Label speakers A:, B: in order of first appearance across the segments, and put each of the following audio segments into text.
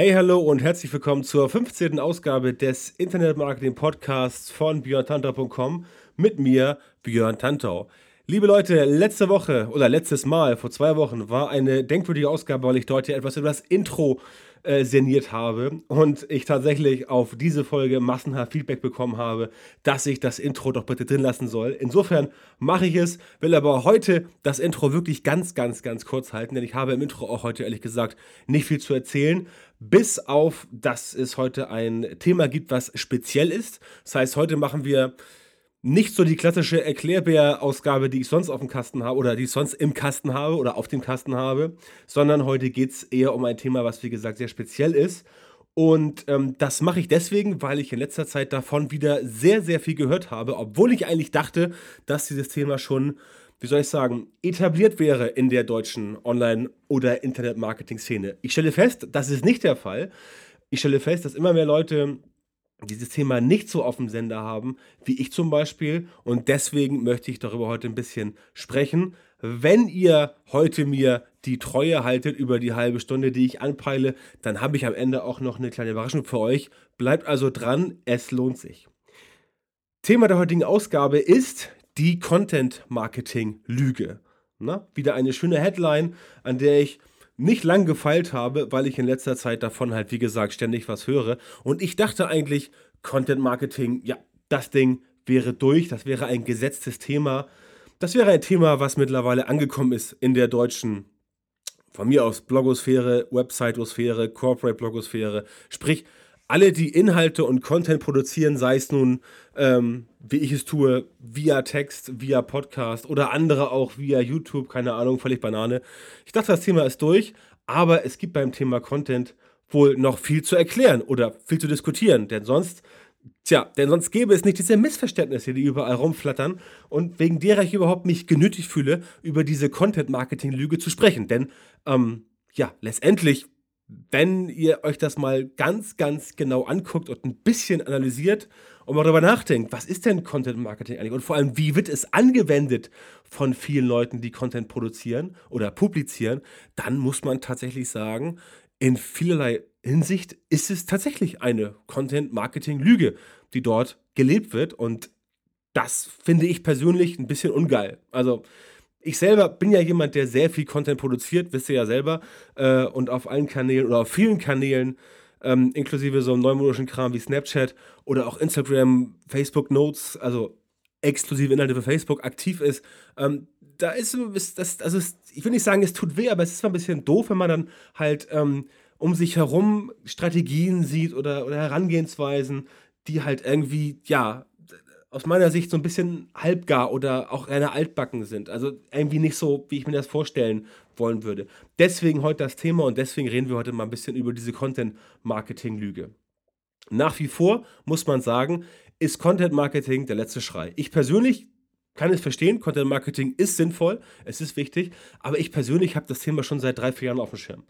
A: Hey, hallo und herzlich willkommen zur 15. Ausgabe des Internet Marketing Podcasts von björntantau.com mit mir, Björn Tantau. Liebe Leute, letzte Woche oder letztes Mal, vor zwei Wochen, war eine denkwürdige Ausgabe, weil ich dort hier etwas über das Intro äh, seniert habe und ich tatsächlich auf diese Folge massenhaft Feedback bekommen habe, dass ich das Intro doch bitte drin lassen soll. Insofern mache ich es, will aber heute das Intro wirklich ganz, ganz, ganz kurz halten, denn ich habe im Intro auch heute ehrlich gesagt nicht viel zu erzählen, bis auf, dass es heute ein Thema gibt, was speziell ist. Das heißt, heute machen wir nicht so die klassische Erklärbär-Ausgabe, die ich sonst auf dem Kasten habe oder die ich sonst im Kasten habe oder auf dem Kasten habe, sondern heute geht es eher um ein Thema, was wie gesagt sehr speziell ist. Und ähm, das mache ich deswegen, weil ich in letzter Zeit davon wieder sehr, sehr viel gehört habe, obwohl ich eigentlich dachte, dass dieses Thema schon, wie soll ich sagen, etabliert wäre in der deutschen Online- oder Internet-Marketing-Szene. Ich stelle fest, das ist nicht der Fall. Ich stelle fest, dass immer mehr Leute dieses Thema nicht so auf dem Sender haben, wie ich zum Beispiel. Und deswegen möchte ich darüber heute ein bisschen sprechen. Wenn ihr heute mir die Treue haltet über die halbe Stunde, die ich anpeile, dann habe ich am Ende auch noch eine kleine Überraschung für euch. Bleibt also dran, es lohnt sich. Thema der heutigen Ausgabe ist die Content Marketing Lüge. Na, wieder eine schöne Headline, an der ich nicht lang gefeilt habe, weil ich in letzter Zeit davon halt, wie gesagt, ständig was höre. Und ich dachte eigentlich, Content Marketing, ja, das Ding wäre durch, das wäre ein gesetztes Thema. Das wäre ein Thema, was mittlerweile angekommen ist in der deutschen, von mir aus Blogosphäre, Websitosphäre, Corporate Blogosphäre. Sprich, alle, die Inhalte und Content produzieren, sei es nun, ähm, wie ich es tue, via Text, via Podcast oder andere auch via YouTube, keine Ahnung, völlig Banane. Ich dachte, das Thema ist durch, aber es gibt beim Thema Content wohl noch viel zu erklären oder viel zu diskutieren, denn sonst, tja, denn sonst gäbe es nicht diese Missverständnisse, die überall rumflattern und wegen derer ich überhaupt mich genötigt fühle, über diese Content-Marketing-Lüge zu sprechen. Denn, ähm, ja, letztendlich wenn ihr euch das mal ganz, ganz genau anguckt und ein bisschen analysiert und mal darüber nachdenkt, was ist denn Content Marketing eigentlich? Und vor allem, wie wird es angewendet von vielen Leuten, die Content produzieren oder publizieren, dann muss man tatsächlich sagen, in vielerlei Hinsicht ist es tatsächlich eine Content Marketing Lüge, die dort gelebt wird. Und das finde ich persönlich ein bisschen ungeil. Also ich selber bin ja jemand, der sehr viel Content produziert, wisst ihr ja selber, äh, und auf allen Kanälen oder auf vielen Kanälen, ähm, inklusive so einem neumodischen Kram wie Snapchat oder auch Instagram, Facebook Notes, also exklusive Inhalte für Facebook aktiv ist. Ähm, da ist, ist das, also ist, ich will nicht sagen, es tut weh, aber es ist mal ein bisschen doof, wenn man dann halt ähm, um sich herum Strategien sieht oder, oder Herangehensweisen, die halt irgendwie, ja, aus meiner Sicht so ein bisschen halbgar oder auch eher altbacken sind. Also irgendwie nicht so, wie ich mir das vorstellen wollen würde. Deswegen heute das Thema und deswegen reden wir heute mal ein bisschen über diese Content-Marketing-Lüge. Nach wie vor muss man sagen, ist Content-Marketing der letzte Schrei. Ich persönlich kann es verstehen, Content Marketing ist sinnvoll, es ist wichtig, aber ich persönlich habe das Thema schon seit drei, vier Jahren auf dem Schirm.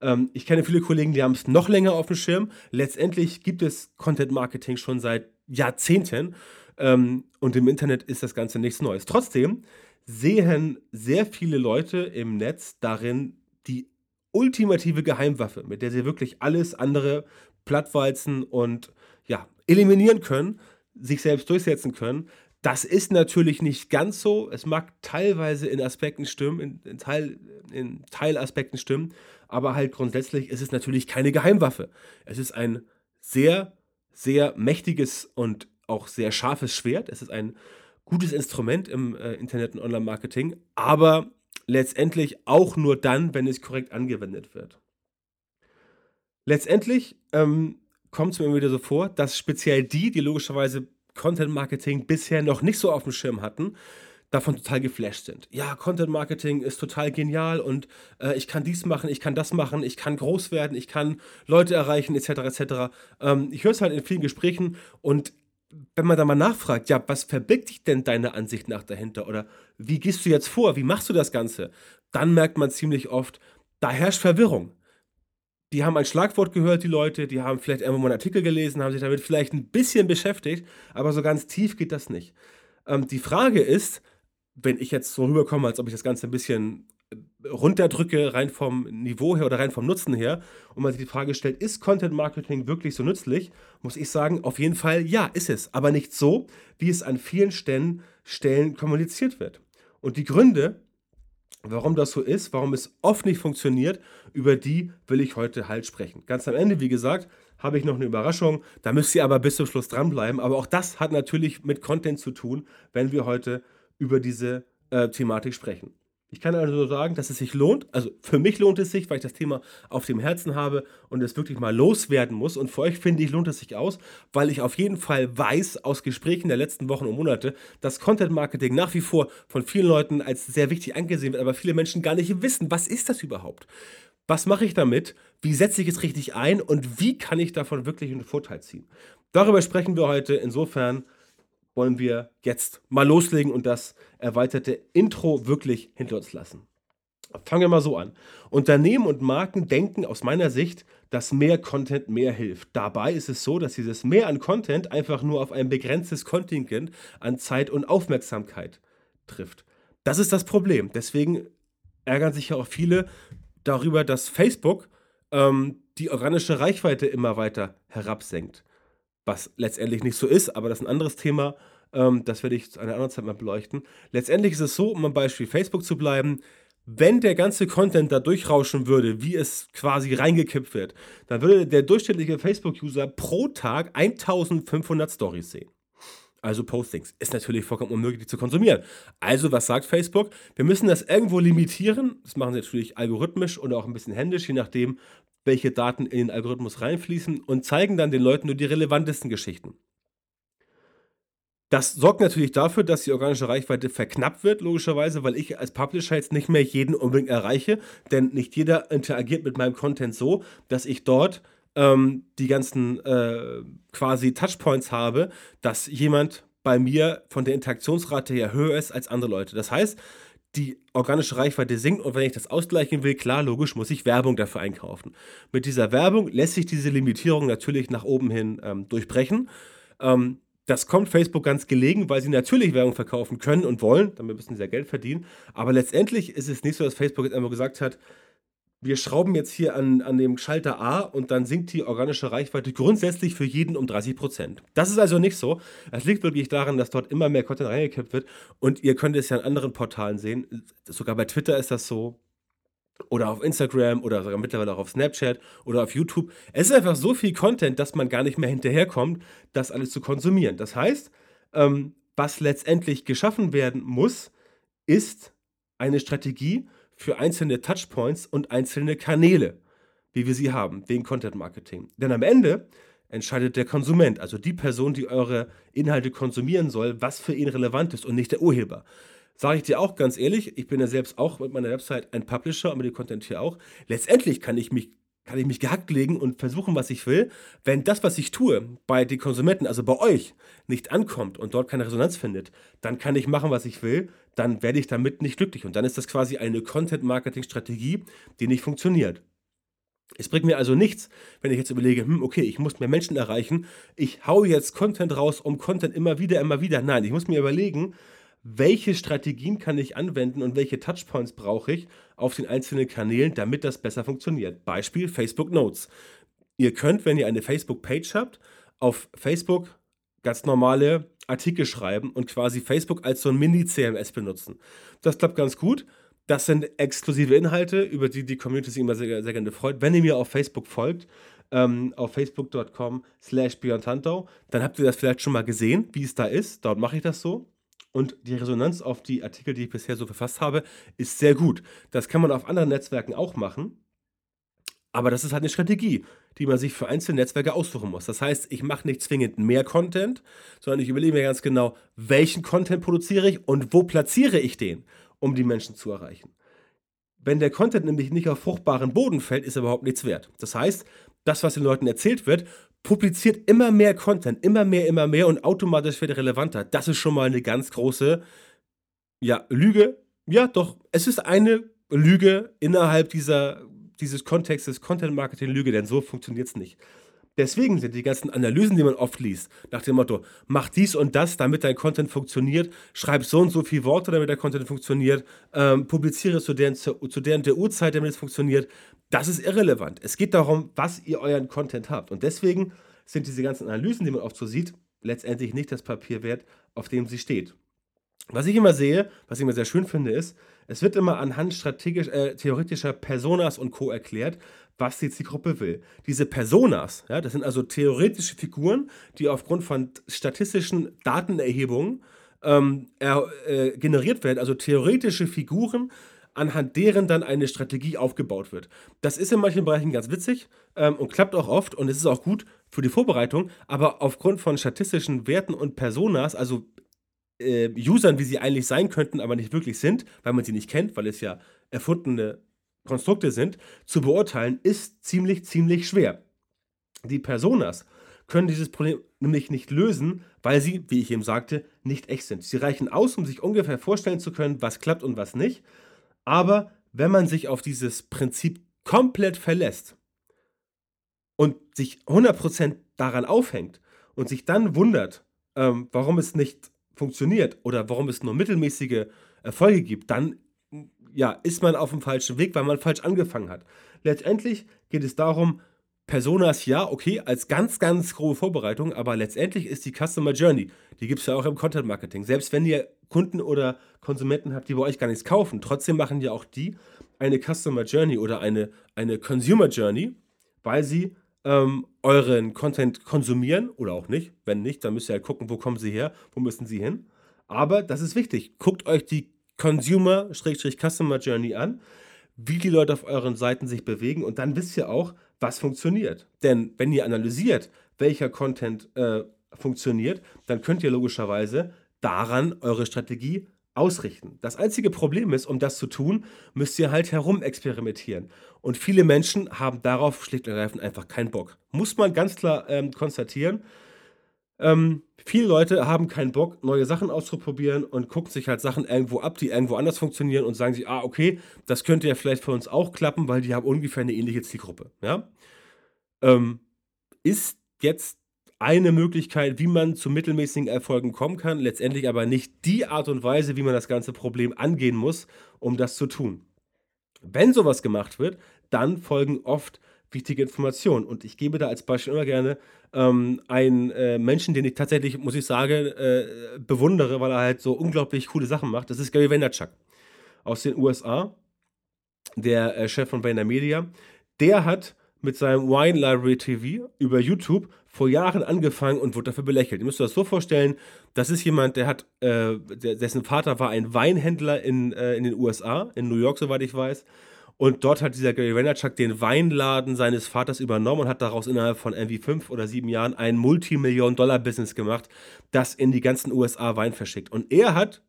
A: Ähm, ich kenne viele Kollegen, die haben es noch länger auf dem Schirm. Letztendlich gibt es Content Marketing schon seit Jahrzehnten ähm, und im Internet ist das Ganze nichts Neues. Trotzdem sehen sehr viele Leute im Netz darin die ultimative Geheimwaffe, mit der sie wirklich alles andere plattwalzen und ja, eliminieren können, sich selbst durchsetzen können. Das ist natürlich nicht ganz so. Es mag teilweise in Aspekten stimmen, in, in, Teil, in Teilaspekten stimmen, aber halt grundsätzlich ist es natürlich keine Geheimwaffe. Es ist ein sehr, sehr mächtiges und auch sehr scharfes Schwert. Es ist ein gutes Instrument im äh, Internet- und Online-Marketing, aber letztendlich auch nur dann, wenn es korrekt angewendet wird. Letztendlich ähm, kommt es mir immer wieder so vor, dass speziell die, die logischerweise Content Marketing bisher noch nicht so auf dem Schirm hatten, davon total geflasht sind. Ja, Content Marketing ist total genial und äh, ich kann dies machen, ich kann das machen, ich kann groß werden, ich kann Leute erreichen, etc. etc. Ähm, ich höre es halt in vielen Gesprächen und wenn man da mal nachfragt, ja, was verbirgt dich denn deiner Ansicht nach dahinter? Oder wie gehst du jetzt vor? Wie machst du das Ganze? Dann merkt man ziemlich oft, da herrscht Verwirrung. Die haben ein Schlagwort gehört, die Leute, die haben vielleicht irgendwo mal einen Artikel gelesen, haben sich damit vielleicht ein bisschen beschäftigt, aber so ganz tief geht das nicht. Ähm, die Frage ist, wenn ich jetzt so rüberkomme, als ob ich das Ganze ein bisschen runterdrücke, rein vom Niveau her oder rein vom Nutzen her, und man sich die Frage stellt, ist Content Marketing wirklich so nützlich, muss ich sagen, auf jeden Fall ja, ist es. Aber nicht so, wie es an vielen Stellen, Stellen kommuniziert wird. Und die Gründe, warum das so ist, warum es oft nicht funktioniert, über die will ich heute halt sprechen. Ganz am Ende, wie gesagt, habe ich noch eine Überraschung. Da müsst ihr aber bis zum Schluss dranbleiben. Aber auch das hat natürlich mit Content zu tun, wenn wir heute über diese äh, Thematik sprechen. Ich kann also sagen, dass es sich lohnt. Also für mich lohnt es sich, weil ich das Thema auf dem Herzen habe und es wirklich mal loswerden muss. Und für euch finde ich, lohnt es sich aus, weil ich auf jeden Fall weiß aus Gesprächen der letzten Wochen und Monate, dass Content Marketing nach wie vor von vielen Leuten als sehr wichtig angesehen wird, aber viele Menschen gar nicht wissen, was ist das überhaupt? Was mache ich damit? Wie setze ich es richtig ein? Und wie kann ich davon wirklich einen Vorteil ziehen? Darüber sprechen wir heute. Insofern wollen wir jetzt mal loslegen und das erweiterte Intro wirklich hinter uns lassen. Fangen wir mal so an. Unternehmen und Marken denken aus meiner Sicht, dass mehr Content mehr hilft. Dabei ist es so, dass dieses Mehr an Content einfach nur auf ein begrenztes Kontingent an Zeit und Aufmerksamkeit trifft. Das ist das Problem. Deswegen ärgern sich ja auch viele darüber, dass Facebook ähm, die organische Reichweite immer weiter herabsenkt was letztendlich nicht so ist, aber das ist ein anderes Thema. Ähm, das werde ich zu einer anderen Zeit mal beleuchten. Letztendlich ist es so, um am Beispiel Facebook zu bleiben, wenn der ganze Content da durchrauschen würde, wie es quasi reingekippt wird, dann würde der durchschnittliche Facebook-User pro Tag 1500 Stories sehen. Also Postings. Ist natürlich vollkommen unmöglich, zu konsumieren. Also, was sagt Facebook? Wir müssen das irgendwo limitieren. Das machen sie natürlich algorithmisch und auch ein bisschen händisch, je nachdem, welche Daten in den Algorithmus reinfließen und zeigen dann den Leuten nur die relevantesten Geschichten. Das sorgt natürlich dafür, dass die organische Reichweite verknappt wird, logischerweise, weil ich als Publisher jetzt nicht mehr jeden unbedingt erreiche, denn nicht jeder interagiert mit meinem Content so, dass ich dort ähm, die ganzen äh, quasi Touchpoints habe, dass jemand bei mir von der Interaktionsrate her höher ist als andere Leute. Das heißt, die organische Reichweite sinkt und wenn ich das ausgleichen will, klar, logisch, muss ich Werbung dafür einkaufen. Mit dieser Werbung lässt sich diese Limitierung natürlich nach oben hin ähm, durchbrechen. Ähm, das kommt Facebook ganz gelegen, weil sie natürlich Werbung verkaufen können und wollen, damit müssen sie ja Geld verdienen. Aber letztendlich ist es nicht so, dass Facebook jetzt einfach gesagt hat, wir schrauben jetzt hier an, an dem Schalter A und dann sinkt die organische Reichweite grundsätzlich für jeden um 30 Prozent. Das ist also nicht so. Es liegt wirklich daran, dass dort immer mehr Content reingekippt wird und ihr könnt es ja an anderen Portalen sehen. Sogar bei Twitter ist das so. Oder auf Instagram oder sogar mittlerweile auch auf Snapchat oder auf YouTube. Es ist einfach so viel Content, dass man gar nicht mehr hinterherkommt, das alles zu konsumieren. Das heißt, ähm, was letztendlich geschaffen werden muss, ist eine Strategie, für einzelne Touchpoints und einzelne Kanäle, wie wir sie haben, wegen Content Marketing. Denn am Ende entscheidet der Konsument, also die Person, die eure Inhalte konsumieren soll, was für ihn relevant ist und nicht der Urheber. Sage ich dir auch ganz ehrlich, ich bin ja selbst auch mit meiner Website ein Publisher und mit dem Content hier auch. Letztendlich kann ich mich kann ich mich gehackt legen und versuchen, was ich will. Wenn das, was ich tue, bei den Konsumenten, also bei euch, nicht ankommt und dort keine Resonanz findet, dann kann ich machen, was ich will, dann werde ich damit nicht glücklich. Und dann ist das quasi eine Content-Marketing-Strategie, die nicht funktioniert. Es bringt mir also nichts, wenn ich jetzt überlege, hm, okay, ich muss mehr Menschen erreichen, ich haue jetzt Content raus, um Content immer wieder, immer wieder. Nein, ich muss mir überlegen, welche Strategien kann ich anwenden und welche Touchpoints brauche ich auf den einzelnen Kanälen, damit das besser funktioniert. Beispiel Facebook Notes. Ihr könnt, wenn ihr eine Facebook-Page habt, auf Facebook ganz normale Artikel schreiben und quasi Facebook als so ein Mini-CMS benutzen. Das klappt ganz gut. Das sind exklusive Inhalte, über die die Community sich immer sehr, sehr gerne freut. Wenn ihr mir auf Facebook folgt, ähm, auf facebook.com slash dann habt ihr das vielleicht schon mal gesehen, wie es da ist. Dort mache ich das so. Und die Resonanz auf die Artikel, die ich bisher so verfasst habe, ist sehr gut. Das kann man auf anderen Netzwerken auch machen. Aber das ist halt eine Strategie, die man sich für einzelne Netzwerke aussuchen muss. Das heißt, ich mache nicht zwingend mehr Content, sondern ich überlege mir ganz genau, welchen Content produziere ich und wo platziere ich den, um die Menschen zu erreichen. Wenn der Content nämlich nicht auf fruchtbaren Boden fällt, ist er überhaupt nichts wert. Das heißt, das, was den Leuten erzählt wird, publiziert immer mehr Content, immer mehr, immer mehr und automatisch wird er relevanter. Das ist schon mal eine ganz große, ja, Lüge. Ja, doch, es ist eine Lüge innerhalb dieser, dieses Kontextes, Content-Marketing-Lüge, denn so funktioniert es nicht. Deswegen sind die ganzen Analysen, die man oft liest, nach dem Motto, mach dies und das, damit dein Content funktioniert, schreib so und so viele Worte, damit der Content funktioniert, ähm, publiziere zu deren, zu, zu deren der Uhrzeit, damit es funktioniert, das ist irrelevant. Es geht darum, was ihr euren Content habt. Und deswegen sind diese ganzen Analysen, die man oft so sieht, letztendlich nicht das Papier wert, auf dem sie steht. Was ich immer sehe, was ich immer sehr schön finde, ist, es wird immer anhand strategisch, äh, theoretischer Personas und Co. erklärt, was die Zielgruppe will. Diese Personas, ja, das sind also theoretische Figuren, die aufgrund von statistischen Datenerhebungen ähm, er, äh, generiert werden, also theoretische Figuren, anhand deren dann eine Strategie aufgebaut wird. Das ist in manchen Bereichen ganz witzig ähm, und klappt auch oft und es ist auch gut für die Vorbereitung, aber aufgrund von statistischen Werten und Personas, also äh, Usern, wie sie eigentlich sein könnten, aber nicht wirklich sind, weil man sie nicht kennt, weil es ja erfundene Konstrukte sind, zu beurteilen, ist ziemlich, ziemlich schwer. Die Personas können dieses Problem nämlich nicht lösen, weil sie, wie ich eben sagte, nicht echt sind. Sie reichen aus, um sich ungefähr vorstellen zu können, was klappt und was nicht. Aber wenn man sich auf dieses Prinzip komplett verlässt und sich 100% daran aufhängt und sich dann wundert, ähm, warum es nicht funktioniert oder warum es nur mittelmäßige Erfolge gibt, dann ja, ist man auf dem falschen Weg, weil man falsch angefangen hat. Letztendlich geht es darum, Personas ja, okay, als ganz, ganz grobe Vorbereitung, aber letztendlich ist die Customer Journey, die gibt es ja auch im Content Marketing. Selbst wenn ihr Kunden oder Konsumenten habt, die bei euch gar nichts kaufen, trotzdem machen ja auch die eine Customer Journey oder eine, eine Consumer Journey, weil sie ähm, euren Content konsumieren oder auch nicht. Wenn nicht, dann müsst ihr halt gucken, wo kommen sie her, wo müssen sie hin. Aber das ist wichtig. Guckt euch die Consumer-Customer Journey an, wie die Leute auf euren Seiten sich bewegen und dann wisst ihr auch, was funktioniert. Denn wenn ihr analysiert, welcher Content äh, funktioniert, dann könnt ihr logischerweise daran eure Strategie ausrichten. Das einzige Problem ist, um das zu tun, müsst ihr halt herumexperimentieren. Und viele Menschen haben darauf schlicht und ergreifend einfach keinen Bock. Muss man ganz klar ähm, konstatieren. Ähm, viele Leute haben keinen Bock, neue Sachen auszuprobieren und gucken sich halt Sachen irgendwo ab, die irgendwo anders funktionieren und sagen sich, ah, okay, das könnte ja vielleicht für uns auch klappen, weil die haben ungefähr eine ähnliche Zielgruppe. Ja? Ähm, ist jetzt eine Möglichkeit, wie man zu mittelmäßigen Erfolgen kommen kann, letztendlich aber nicht die Art und Weise, wie man das ganze Problem angehen muss, um das zu tun. Wenn sowas gemacht wird, dann folgen oft wichtige Informationen. Und ich gebe da als Beispiel immer gerne ähm, einen äh, Menschen, den ich tatsächlich, muss ich sagen, äh, bewundere, weil er halt so unglaublich coole Sachen macht. Das ist Gary Vaynerchuk aus den USA, der äh, Chef von VaynerMedia. Der hat mit seinem Wine Library TV über YouTube vor Jahren angefangen und wurde dafür belächelt. Ihr müsst euch das so vorstellen, das ist jemand, der hat, äh, dessen Vater war ein Weinhändler in, äh, in den USA, in New York, soweit ich weiß. Und dort hat dieser Gary Vaynerchuk den Weinladen seines Vaters übernommen und hat daraus innerhalb von irgendwie fünf oder sieben Jahren ein Multimillion-Dollar-Business gemacht, das in die ganzen USA Wein verschickt. Und er hat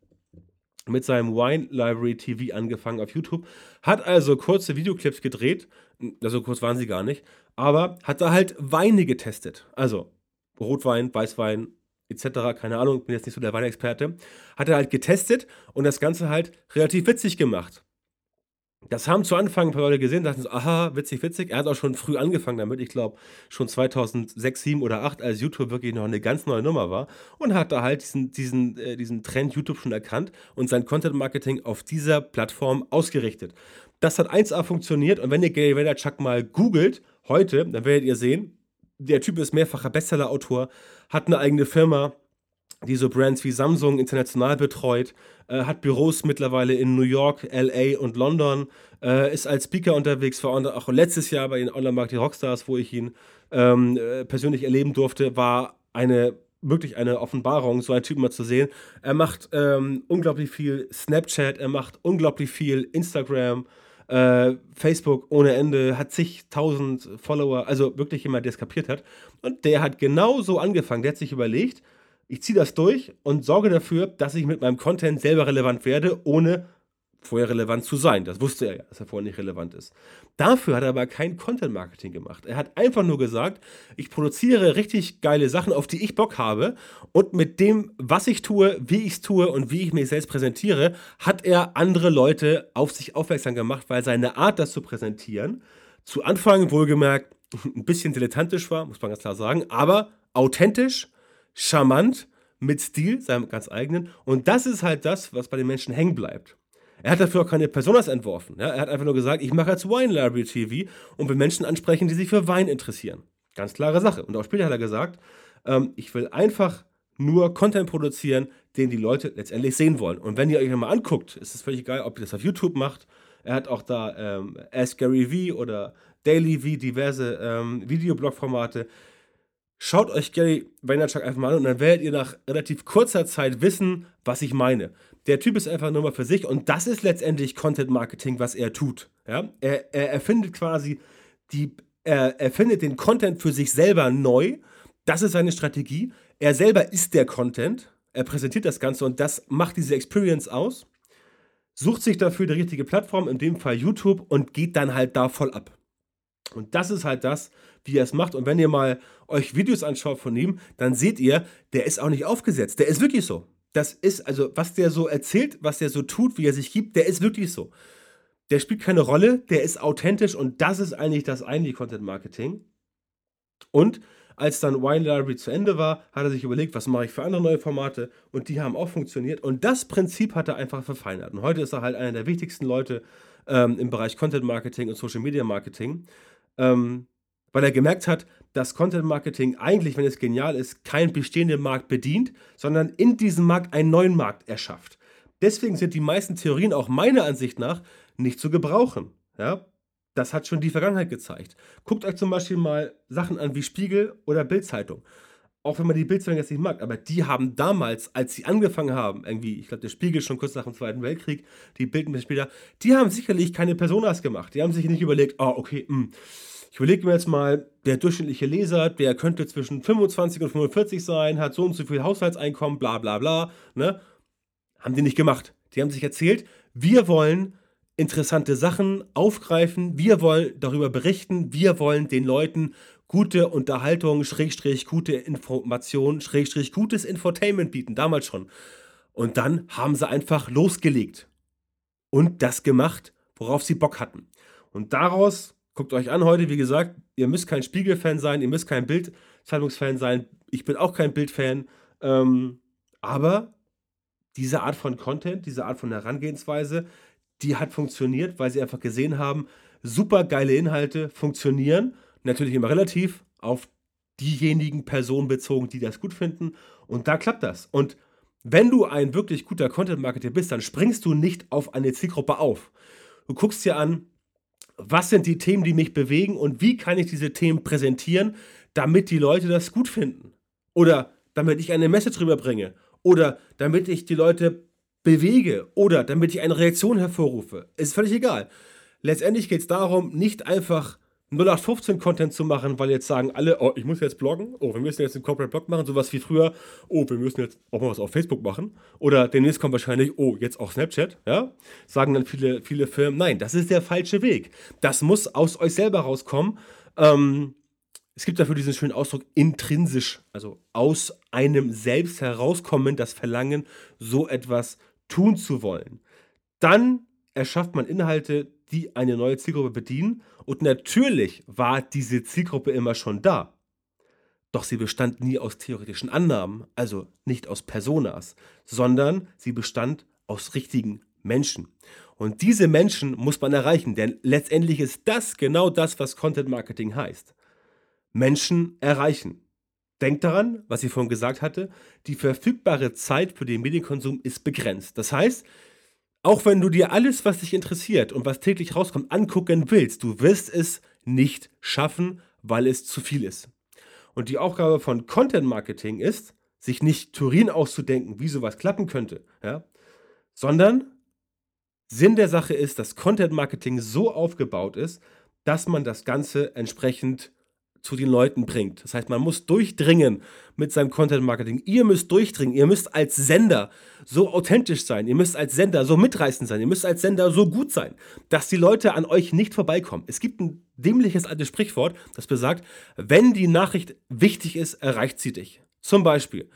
A: mit seinem Wine Library TV angefangen auf YouTube, hat also kurze Videoclips gedreht, also kurz waren sie gar nicht, aber hat da halt Weine getestet. Also Rotwein, Weißwein, etc., keine Ahnung, bin jetzt nicht so der Weinexperte, hat er halt getestet und das Ganze halt relativ witzig gemacht. Das haben zu Anfang ein paar Leute gesehen, dachten so, aha, witzig, witzig. Er hat auch schon früh angefangen damit, ich glaube schon 2006, 2007 oder 2008, als YouTube wirklich noch eine ganz neue Nummer war und hat da halt diesen, diesen, äh, diesen Trend YouTube schon erkannt und sein Content Marketing auf dieser Plattform ausgerichtet. Das hat 1A funktioniert und wenn ihr Gary Vaynerchuk mal googelt, heute, dann werdet ihr sehen, der Typ ist mehrfacher Bestseller-Autor, hat eine eigene Firma, die so Brands wie Samsung international betreut, äh, hat Büros mittlerweile in New York, LA und London, äh, ist als Speaker unterwegs, war auch letztes Jahr bei den Online-Marketing Rockstars, wo ich ihn ähm, äh, persönlich erleben durfte, war eine wirklich eine Offenbarung, so einen Typen mal zu sehen. Er macht ähm, unglaublich viel Snapchat, er macht unglaublich viel Instagram, äh, Facebook ohne Ende, hat zigtausend Follower, also wirklich jemand, der es kapiert hat. Und der hat genau so angefangen. Der hat sich überlegt, ich ziehe das durch und sorge dafür, dass ich mit meinem Content selber relevant werde, ohne vorher relevant zu sein. Das wusste er ja, dass er vorher nicht relevant ist. Dafür hat er aber kein Content Marketing gemacht. Er hat einfach nur gesagt, ich produziere richtig geile Sachen, auf die ich Bock habe und mit dem, was ich tue, wie ich es tue und wie ich mich selbst präsentiere, hat er andere Leute auf sich aufmerksam gemacht, weil seine Art, das zu präsentieren, zu Anfang wohlgemerkt ein bisschen dilettantisch war, muss man ganz klar sagen, aber authentisch, charmant, mit Stil, seinem ganz eigenen. Und das ist halt das, was bei den Menschen hängen bleibt. Er hat dafür auch keine Personas entworfen. Ja? Er hat einfach nur gesagt, ich mache jetzt Wine Library TV und will Menschen ansprechen, die sich für Wein interessieren. Ganz klare Sache. Und auch später hat er gesagt, ähm, ich will einfach nur Content produzieren, den die Leute letztendlich sehen wollen. Und wenn ihr euch mal anguckt, ist es völlig egal, ob ihr das auf YouTube macht. Er hat auch da ähm, Ask Gary V oder Daily V, diverse ähm, Videoblog-Formate. Schaut euch Gary Vaynerchuk einfach mal an und dann werdet ihr nach relativ kurzer Zeit wissen, was ich meine. Der Typ ist einfach nur mal für sich und das ist letztendlich Content Marketing, was er tut. Ja? Er, er erfindet quasi die, er erfindet den Content für sich selber neu. Das ist seine Strategie. Er selber ist der Content. Er präsentiert das Ganze und das macht diese Experience aus. Sucht sich dafür die richtige Plattform, in dem Fall YouTube, und geht dann halt da voll ab. Und das ist halt das, wie er es macht. Und wenn ihr mal euch Videos anschaut von ihm, dann seht ihr, der ist auch nicht aufgesetzt. Der ist wirklich so das ist, also was der so erzählt, was der so tut, wie er sich gibt, der ist wirklich so. Der spielt keine Rolle, der ist authentisch und das ist eigentlich das eigentliche Content Marketing. Und als dann Wine Library zu Ende war, hat er sich überlegt, was mache ich für andere neue Formate und die haben auch funktioniert. Und das Prinzip hat er einfach verfeinert. Und heute ist er halt einer der wichtigsten Leute ähm, im Bereich Content Marketing und Social Media Marketing. Ähm, weil er gemerkt hat, dass Content Marketing eigentlich, wenn es genial ist, keinen bestehenden Markt bedient, sondern in diesem Markt einen neuen Markt erschafft. Deswegen sind die meisten Theorien auch meiner Ansicht nach nicht zu gebrauchen. Ja? Das hat schon die Vergangenheit gezeigt. Guckt euch zum Beispiel mal Sachen an wie Spiegel oder Bildzeitung. Auch wenn man die Bildzeitung jetzt nicht mag, aber die haben damals, als sie angefangen haben, irgendwie, ich glaube, der Spiegel schon kurz nach dem Zweiten Weltkrieg, die Bild ein bisschen später, die haben sicherlich keine Personas gemacht. Die haben sich nicht überlegt, oh, okay, mh, hm, ich überlege mir jetzt mal, der durchschnittliche Leser, der könnte zwischen 25 und 45 sein, hat so und so viel Haushaltseinkommen, bla bla bla. Ne? Haben die nicht gemacht. Die haben sich erzählt, wir wollen interessante Sachen aufgreifen, wir wollen darüber berichten, wir wollen den Leuten gute Unterhaltung, Schrägstrich, gute Information, Schrägstrich, gutes Infotainment bieten, damals schon. Und dann haben sie einfach losgelegt und das gemacht, worauf sie Bock hatten. Und daraus Guckt euch an heute, wie gesagt, ihr müsst kein Spiegel-Fan sein, ihr müsst kein Bild-Zeitungsfan sein. Ich bin auch kein Bild-Fan. Ähm, aber diese Art von Content, diese Art von Herangehensweise, die hat funktioniert, weil sie einfach gesehen haben, super geile Inhalte funktionieren. Natürlich immer relativ auf diejenigen Personen bezogen, die das gut finden. Und da klappt das. Und wenn du ein wirklich guter Content-Marketer bist, dann springst du nicht auf eine Zielgruppe auf. Du guckst dir an, was sind die Themen, die mich bewegen und wie kann ich diese Themen präsentieren, damit die Leute das gut finden. Oder damit ich eine Message rüberbringe. Oder damit ich die Leute bewege. Oder damit ich eine Reaktion hervorrufe. Ist völlig egal. Letztendlich geht es darum, nicht einfach 0815-Content zu machen, weil jetzt sagen alle, oh, ich muss jetzt bloggen, oh, wir müssen jetzt einen Corporate Blog machen, sowas wie früher, oh, wir müssen jetzt auch mal was auf Facebook machen. Oder demnächst kommt wahrscheinlich, oh, jetzt auch Snapchat, ja? Sagen dann viele, viele Firmen, nein, das ist der falsche Weg. Das muss aus euch selber rauskommen. Ähm, es gibt dafür diesen schönen Ausdruck intrinsisch, also aus einem selbst herauskommen, das Verlangen, so etwas tun zu wollen. Dann erschafft man Inhalte, die eine neue Zielgruppe bedienen. Und natürlich war diese Zielgruppe immer schon da. Doch sie bestand nie aus theoretischen Annahmen, also nicht aus Personas, sondern sie bestand aus richtigen Menschen. Und diese Menschen muss man erreichen, denn letztendlich ist das genau das, was Content Marketing heißt. Menschen erreichen. Denkt daran, was ich vorhin gesagt hatte, die verfügbare Zeit für den Medienkonsum ist begrenzt. Das heißt, auch wenn du dir alles, was dich interessiert und was täglich rauskommt, angucken willst, du wirst es nicht schaffen, weil es zu viel ist. Und die Aufgabe von Content Marketing ist, sich nicht Turin auszudenken, wie sowas klappen könnte, ja, sondern Sinn der Sache ist, dass Content Marketing so aufgebaut ist, dass man das Ganze entsprechend zu den Leuten bringt. Das heißt, man muss durchdringen mit seinem Content Marketing. Ihr müsst durchdringen. Ihr müsst als Sender so authentisch sein. Ihr müsst als Sender so mitreißend sein. Ihr müsst als Sender so gut sein, dass die Leute an euch nicht vorbeikommen. Es gibt ein dämliches altes Sprichwort, das besagt, wenn die Nachricht wichtig ist, erreicht sie dich. Zum Beispiel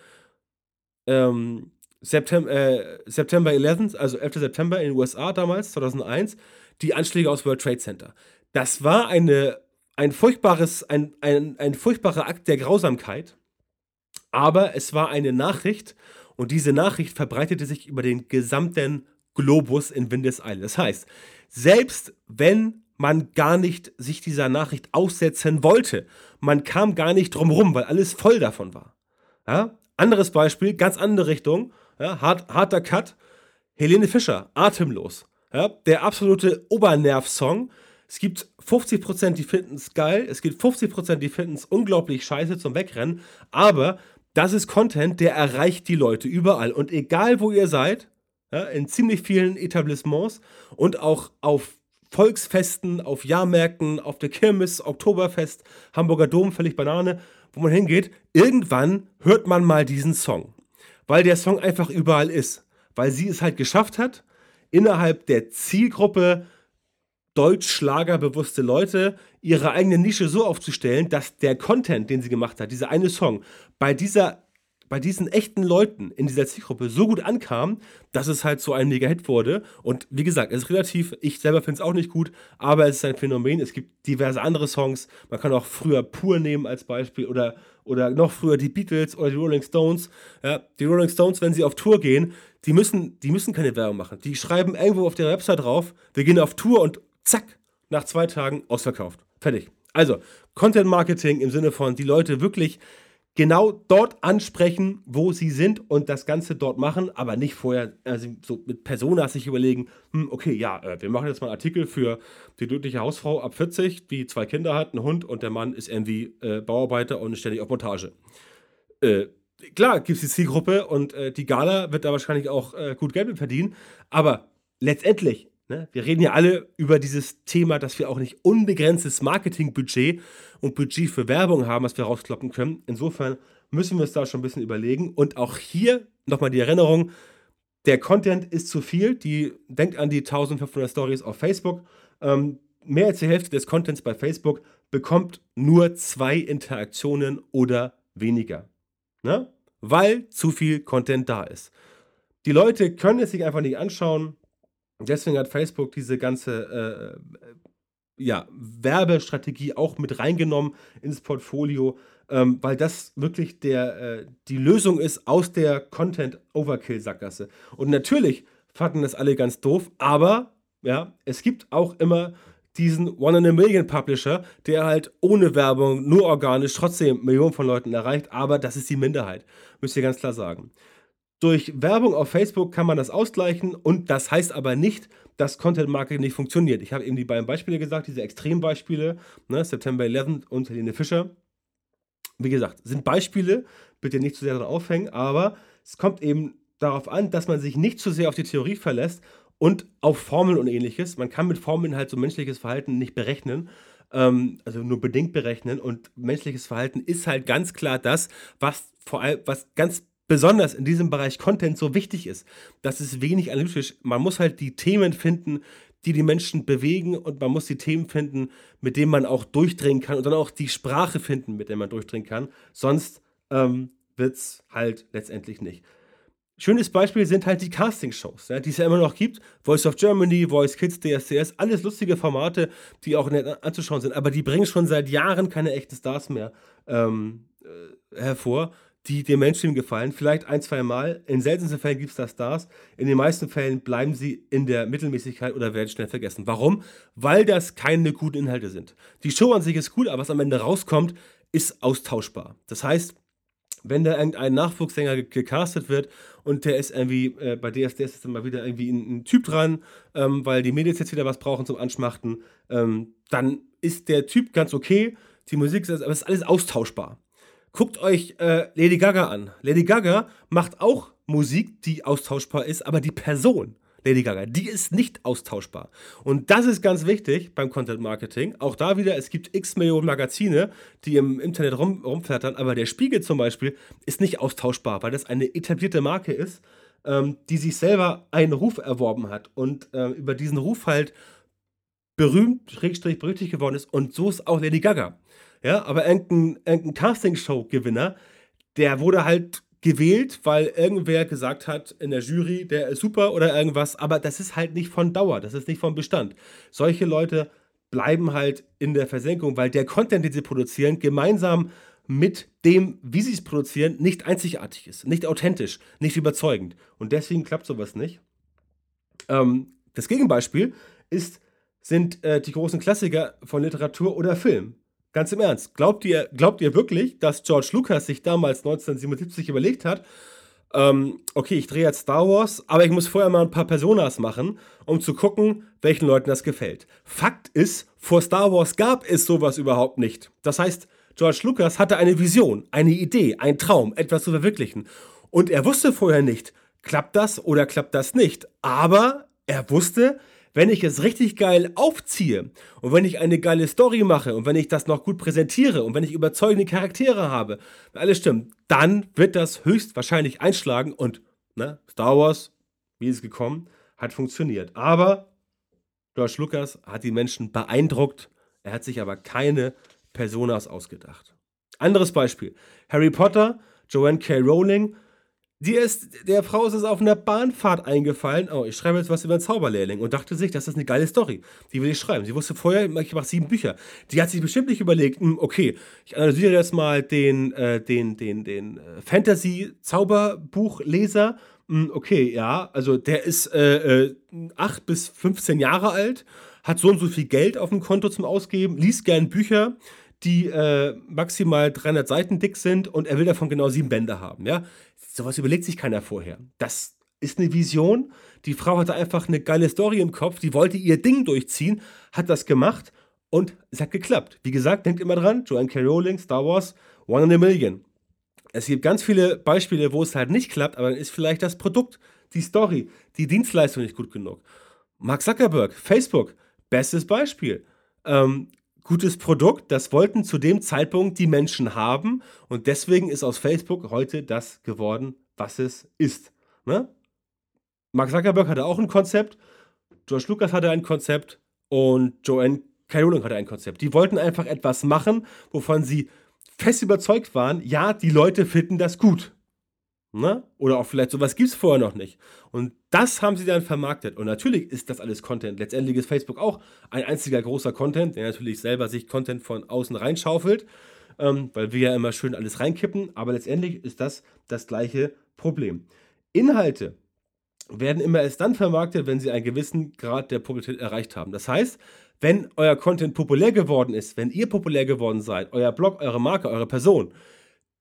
A: ähm, September, äh, September 11, also 11. September in den USA damals, 2001, die Anschläge aus World Trade Center. Das war eine ein furchtbares, ein, ein, ein furchtbarer Akt der Grausamkeit, aber es war eine Nachricht und diese Nachricht verbreitete sich über den gesamten Globus in Windeseile. Das heißt, selbst wenn man gar nicht sich dieser Nachricht aussetzen wollte, man kam gar nicht drum rum, weil alles voll davon war. Ja? Anderes Beispiel, ganz andere Richtung, ja? Hart, harter Cut, Helene Fischer, Atemlos. Ja? Der absolute Obernerv-Song, es gibt 50%, die finden es geil, es gibt 50%, die finden es unglaublich scheiße zum Wegrennen, aber das ist Content, der erreicht die Leute überall. Und egal wo ihr seid, ja, in ziemlich vielen Etablissements und auch auf Volksfesten, auf Jahrmärkten, auf der Kirmes, Oktoberfest, Hamburger Dom, völlig Banane, wo man hingeht, irgendwann hört man mal diesen Song. Weil der Song einfach überall ist. Weil sie es halt geschafft hat, innerhalb der Zielgruppe deutsch-schlagerbewusste Leute ihre eigene Nische so aufzustellen, dass der Content, den sie gemacht hat, dieser eine Song, bei dieser bei diesen echten Leuten in dieser Zielgruppe so gut ankam, dass es halt so ein Mega-Hit wurde. Und wie gesagt, es ist relativ, ich selber finde es auch nicht gut, aber es ist ein Phänomen. Es gibt diverse andere Songs. Man kann auch früher Pur nehmen als Beispiel oder, oder noch früher die Beatles oder die Rolling Stones. Ja, die Rolling Stones, wenn sie auf Tour gehen, die müssen, die müssen keine Werbung machen. Die schreiben irgendwo auf der Website drauf, wir gehen auf Tour und zack, nach zwei Tagen ausverkauft. Fertig. Also, Content Marketing im Sinne von die Leute wirklich genau dort ansprechen, wo sie sind und das Ganze dort machen, aber nicht vorher also so mit Personas sich überlegen, hm, okay, ja, äh, wir machen jetzt mal einen Artikel für die glückliche Hausfrau ab 40, die zwei Kinder hat, einen Hund und der Mann ist irgendwie äh, Bauarbeiter und ständig auf Montage. Äh, klar gibt es die Zielgruppe und äh, die Gala wird da wahrscheinlich auch äh, gut Geld mit verdienen, aber letztendlich? Wir reden ja alle über dieses Thema, dass wir auch nicht unbegrenztes Marketingbudget und Budget für Werbung haben, was wir rauskloppen können. Insofern müssen wir uns da schon ein bisschen überlegen. Und auch hier nochmal die Erinnerung, der Content ist zu viel. Die, denkt an die 1500 Stories auf Facebook. Ähm, mehr als die Hälfte des Contents bei Facebook bekommt nur zwei Interaktionen oder weniger. Ne? Weil zu viel Content da ist. Die Leute können es sich einfach nicht anschauen. Deswegen hat Facebook diese ganze äh, ja, Werbestrategie auch mit reingenommen ins Portfolio, ähm, weil das wirklich der, äh, die Lösung ist aus der Content-Overkill-Sackgasse. Und natürlich fanden das alle ganz doof, aber ja, es gibt auch immer diesen One-in-a-Million-Publisher, der halt ohne Werbung, nur organisch trotzdem Millionen von Leuten erreicht, aber das ist die Minderheit, müsst ihr ganz klar sagen. Durch Werbung auf Facebook kann man das ausgleichen und das heißt aber nicht, dass Content Marketing nicht funktioniert. Ich habe eben die beiden Beispiele gesagt, diese Extrembeispiele, ne, September 11 und Helene Fischer. Wie gesagt, sind Beispiele, bitte nicht zu sehr daran aufhängen, aber es kommt eben darauf an, dass man sich nicht zu sehr auf die Theorie verlässt und auf Formeln und ähnliches. Man kann mit Formeln halt so menschliches Verhalten nicht berechnen, ähm, also nur bedingt berechnen und menschliches Verhalten ist halt ganz klar das, was vor allem, was ganz besonders in diesem Bereich Content so wichtig ist. Das ist wenig analytisch. Man muss halt die Themen finden, die die Menschen bewegen und man muss die Themen finden, mit denen man auch durchdringen kann und dann auch die Sprache finden, mit der man durchdringen kann. Sonst ähm, wird es halt letztendlich nicht. Schönes Beispiel sind halt die Castingshows, ja, die es ja immer noch gibt. Voice of Germany, Voice Kids, DSCS, alles lustige Formate, die auch nett anzuschauen sind, aber die bringen schon seit Jahren keine echten Stars mehr ähm, äh, hervor die dem Mainstream gefallen. Vielleicht ein, zwei Mal. In seltensten Fällen gibt es da Stars. In den meisten Fällen bleiben sie in der Mittelmäßigkeit oder werden schnell vergessen. Warum? Weil das keine guten Inhalte sind. Die Show an sich ist cool, aber was am Ende rauskommt, ist austauschbar. Das heißt, wenn da irgendein Nachwuchssänger gecastet wird und der ist irgendwie, äh, bei DSDS ist dann mal wieder irgendwie ein, ein Typ dran, ähm, weil die Mädels jetzt wieder was brauchen zum Anschmachten, ähm, dann ist der Typ ganz okay, die Musik ist, aber ist alles austauschbar. Guckt euch äh, Lady Gaga an. Lady Gaga macht auch Musik, die austauschbar ist, aber die Person, Lady Gaga. Die ist nicht austauschbar. Und das ist ganz wichtig beim Content Marketing. Auch da wieder, es gibt x Millionen Magazine, die im Internet rum, rumflattern, aber der Spiegel zum Beispiel ist nicht austauschbar, weil das eine etablierte Marke ist, ähm, die sich selber einen Ruf erworben hat und äh, über diesen Ruf halt berühmt, schrägstrich berüchtigt geworden ist. Und so ist auch Lady Gaga. Ja, aber irgendein, irgendein Castingshow-Gewinner, der wurde halt gewählt, weil irgendwer gesagt hat in der Jury, der ist super oder irgendwas, aber das ist halt nicht von Dauer, das ist nicht von Bestand. Solche Leute bleiben halt in der Versenkung, weil der Content, den sie produzieren, gemeinsam mit dem, wie sie es produzieren, nicht einzigartig ist, nicht authentisch, nicht überzeugend. Und deswegen klappt sowas nicht. Ähm, das Gegenbeispiel ist, sind äh, die großen Klassiker von Literatur oder Film. Ganz im Ernst, glaubt ihr, glaubt ihr wirklich, dass George Lucas sich damals 1977 überlegt hat, ähm, okay, ich drehe jetzt Star Wars, aber ich muss vorher mal ein paar Personas machen, um zu gucken, welchen Leuten das gefällt. Fakt ist, vor Star Wars gab es sowas überhaupt nicht. Das heißt, George Lucas hatte eine Vision, eine Idee, einen Traum, etwas zu verwirklichen. Und er wusste vorher nicht, klappt das oder klappt das nicht. Aber er wusste, wenn ich es richtig geil aufziehe und wenn ich eine geile Story mache und wenn ich das noch gut präsentiere und wenn ich überzeugende Charaktere habe, wenn alles stimmt, dann wird das höchstwahrscheinlich einschlagen und ne, Star Wars, wie es gekommen, hat funktioniert. Aber George Lucas hat die Menschen beeindruckt, er hat sich aber keine Personas ausgedacht. Anderes Beispiel: Harry Potter, Joanne K. Rowling die ist, der Frau ist es auf einer Bahnfahrt eingefallen, oh, ich schreibe jetzt was über einen Zauberlehrling und dachte sich, das ist eine geile Story. Die will ich schreiben. Sie wusste vorher, ich mache sieben Bücher. Die hat sich bestimmt nicht überlegt, hm, okay, ich analysiere jetzt mal den, äh, den, den, den äh, Fantasy-Zauberbuchleser. Hm, okay, ja, also der ist äh, äh, 8 bis 15 Jahre alt, hat so und so viel Geld auf dem Konto zum Ausgeben, liest gern Bücher, die äh, maximal 300 Seiten dick sind und er will davon genau sieben Bände haben. Ja? Sowas überlegt sich keiner vorher. Das ist eine Vision. Die Frau hatte einfach eine geile Story im Kopf, die wollte ihr Ding durchziehen, hat das gemacht und es hat geklappt. Wie gesagt, denkt immer dran, Joanne K. Rowling, Star Wars, One in a Million. Es gibt ganz viele Beispiele, wo es halt nicht klappt, aber dann ist vielleicht das Produkt, die Story, die Dienstleistung nicht gut genug. Mark Zuckerberg, Facebook, bestes Beispiel. Ähm, gutes Produkt, das wollten zu dem Zeitpunkt die Menschen haben und deswegen ist aus Facebook heute das geworden, was es ist. Ne? Mark Zuckerberg hatte auch ein Konzept, George Lucas hatte ein Konzept und Joanne K. Rowling hatte ein Konzept. Die wollten einfach etwas machen, wovon sie fest überzeugt waren, ja, die Leute finden das gut. Ne? Oder auch vielleicht sowas gibt es vorher noch nicht. Und das haben sie dann vermarktet. Und natürlich ist das alles Content. Letztendlich ist Facebook auch ein einziger großer Content, der natürlich selber sich Content von außen reinschaufelt, ähm, weil wir ja immer schön alles reinkippen. Aber letztendlich ist das das gleiche Problem. Inhalte werden immer erst dann vermarktet, wenn sie einen gewissen Grad der Popularität erreicht haben. Das heißt, wenn euer Content populär geworden ist, wenn ihr populär geworden seid, euer Blog, eure Marke, eure Person,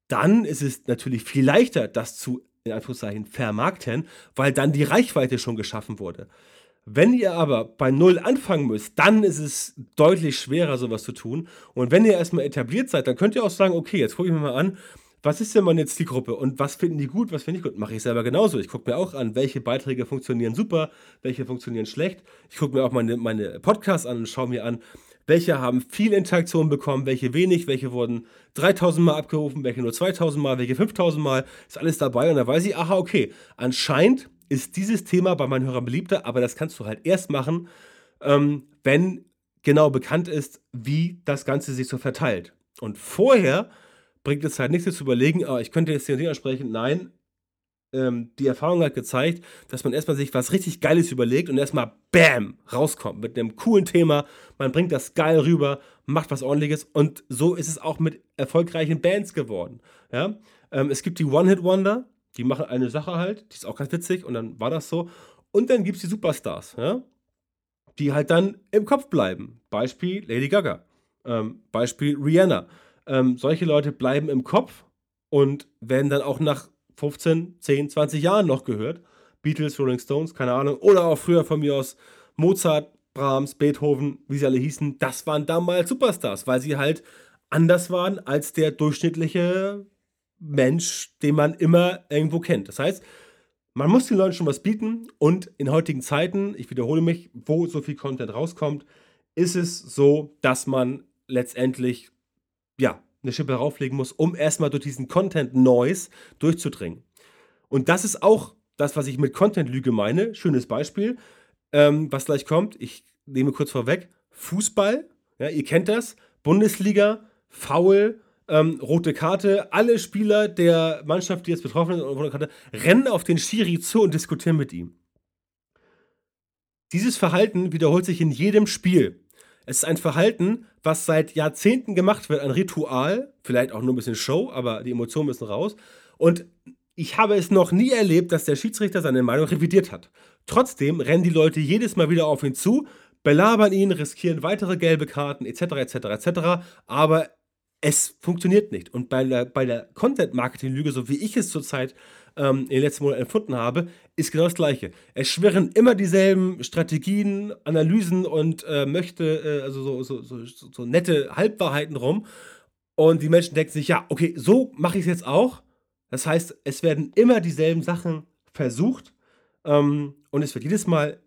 A: dann ist es natürlich viel leichter, das zu, in Anführungszeichen, vermarkten, weil dann die Reichweite schon geschaffen wurde. Wenn ihr aber bei Null anfangen müsst, dann ist es deutlich schwerer, sowas zu tun. Und wenn ihr erstmal etabliert seid, dann könnt ihr auch sagen, okay, jetzt gucke ich mir mal an, was ist denn meine Zielgruppe und was finden die gut, was finde ich gut? Mache ich selber genauso. Ich gucke mir auch an, welche Beiträge funktionieren super, welche funktionieren schlecht. Ich gucke mir auch meine, meine Podcasts an und schaue mir an, welche haben viel Interaktion bekommen, welche wenig, welche wurden 3000 Mal abgerufen, welche nur 2000 Mal, welche 5000 Mal, ist alles dabei und da weiß ich, aha, okay, anscheinend ist dieses Thema bei meinen Hörern beliebter, aber das kannst du halt erst machen, ähm, wenn genau bekannt ist, wie das Ganze sich so verteilt. Und vorher bringt es halt nichts zu überlegen, ah, ich könnte jetzt den Ding ansprechen. Nein, ähm, die Erfahrung hat gezeigt, dass man erstmal sich was richtig Geiles überlegt und erstmal BAM rauskommt mit einem coolen Thema. Man bringt das geil rüber, macht was ordentliches und so ist es auch mit erfolgreichen Bands geworden. Ja? Ähm, es gibt die One-Hit-Wonder, die machen eine Sache halt, die ist auch ganz witzig und dann war das so. Und dann gibt es die Superstars, ja? die halt dann im Kopf bleiben. Beispiel Lady Gaga, ähm, Beispiel Rihanna. Ähm, solche Leute bleiben im Kopf und werden dann auch nach 15, 10, 20 Jahren noch gehört. Beatles, Rolling Stones, keine Ahnung. Oder auch früher von mir aus Mozart, Brahms, Beethoven, wie sie alle hießen. Das waren damals Superstars, weil sie halt anders waren als der durchschnittliche Mensch, den man immer irgendwo kennt. Das heißt, man muss den Leuten schon was bieten und in heutigen Zeiten, ich wiederhole mich, wo so viel Content rauskommt, ist es so, dass man letztendlich ja, eine Schippe rauflegen muss, um erstmal durch diesen Content Noise durchzudringen. Und das ist auch das, was ich mit Content-Lüge meine. Schönes Beispiel, ähm, was gleich kommt. Ich nehme kurz vorweg. Fußball, ja, ihr kennt das. Bundesliga, Foul, ähm, rote Karte. Alle Spieler der Mannschaft, die jetzt betroffen sind, rote Karte, rennen auf den Schiri zu und diskutieren mit ihm. Dieses Verhalten wiederholt sich in jedem Spiel. Es ist ein Verhalten, was seit Jahrzehnten gemacht wird, ein Ritual, vielleicht auch nur ein bisschen Show, aber die Emotionen müssen raus. Und ich habe es noch nie erlebt, dass der Schiedsrichter seine Meinung revidiert hat. Trotzdem rennen die Leute jedes Mal wieder auf ihn zu, belabern ihn, riskieren weitere gelbe Karten etc. etc. etc. Aber es funktioniert nicht. Und bei der, bei der Content-Marketing-Lüge, so wie ich es zurzeit ähm, in den letzten Monaten empfunden habe, ist genau das Gleiche. Es schwirren immer dieselben Strategien, Analysen und äh, möchte, äh, also so, so, so, so, nette Halbwahrheiten rum. Und die Menschen denken sich, ja, okay, so mache ich es jetzt auch. Das heißt, es werden immer dieselben Sachen versucht ähm, und es wird jedes Mal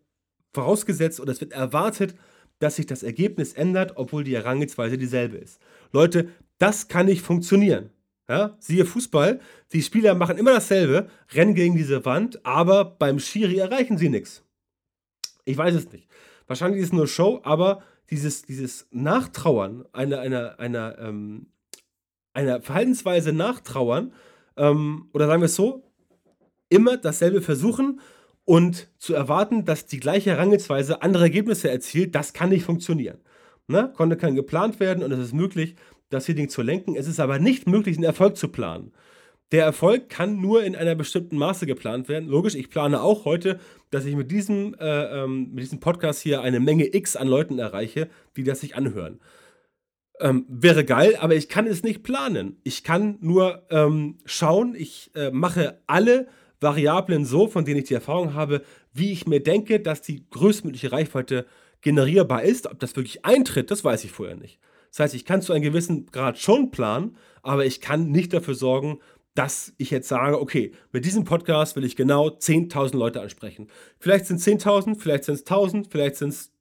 A: vorausgesetzt oder es wird erwartet, dass sich das Ergebnis ändert, obwohl die Herangehensweise dieselbe ist. Leute, das kann nicht funktionieren. Ja, siehe Fußball, die Spieler machen immer dasselbe, rennen gegen diese Wand, aber beim Schiri erreichen sie nichts. Ich weiß es nicht. Wahrscheinlich ist es nur Show, aber dieses, dieses Nachtrauern, einer, einer, einer, ähm, einer Verhaltensweise nachtrauern, ähm, oder sagen wir es so, immer dasselbe versuchen und zu erwarten, dass die gleiche Herangehensweise andere Ergebnisse erzielt, das kann nicht funktionieren. Ne? Konnte kann geplant werden und es ist möglich, das Ding zu lenken. Es ist aber nicht möglich, einen Erfolg zu planen. Der Erfolg kann nur in einer bestimmten Maße geplant werden. Logisch, ich plane auch heute, dass ich mit diesem, äh, ähm, mit diesem Podcast hier eine Menge X an Leuten erreiche, die das sich anhören. Ähm, wäre geil, aber ich kann es nicht planen. Ich kann nur ähm, schauen, ich äh, mache alle Variablen so, von denen ich die Erfahrung habe, wie ich mir denke, dass die größtmögliche Reichweite generierbar ist. Ob das wirklich eintritt, das weiß ich vorher nicht. Das heißt, ich kann zu einem gewissen Grad schon planen, aber ich kann nicht dafür sorgen, dass ich jetzt sage, okay, mit diesem Podcast will ich genau 10.000 Leute ansprechen. Vielleicht sind es 10.000, vielleicht sind es 1.000, vielleicht sind es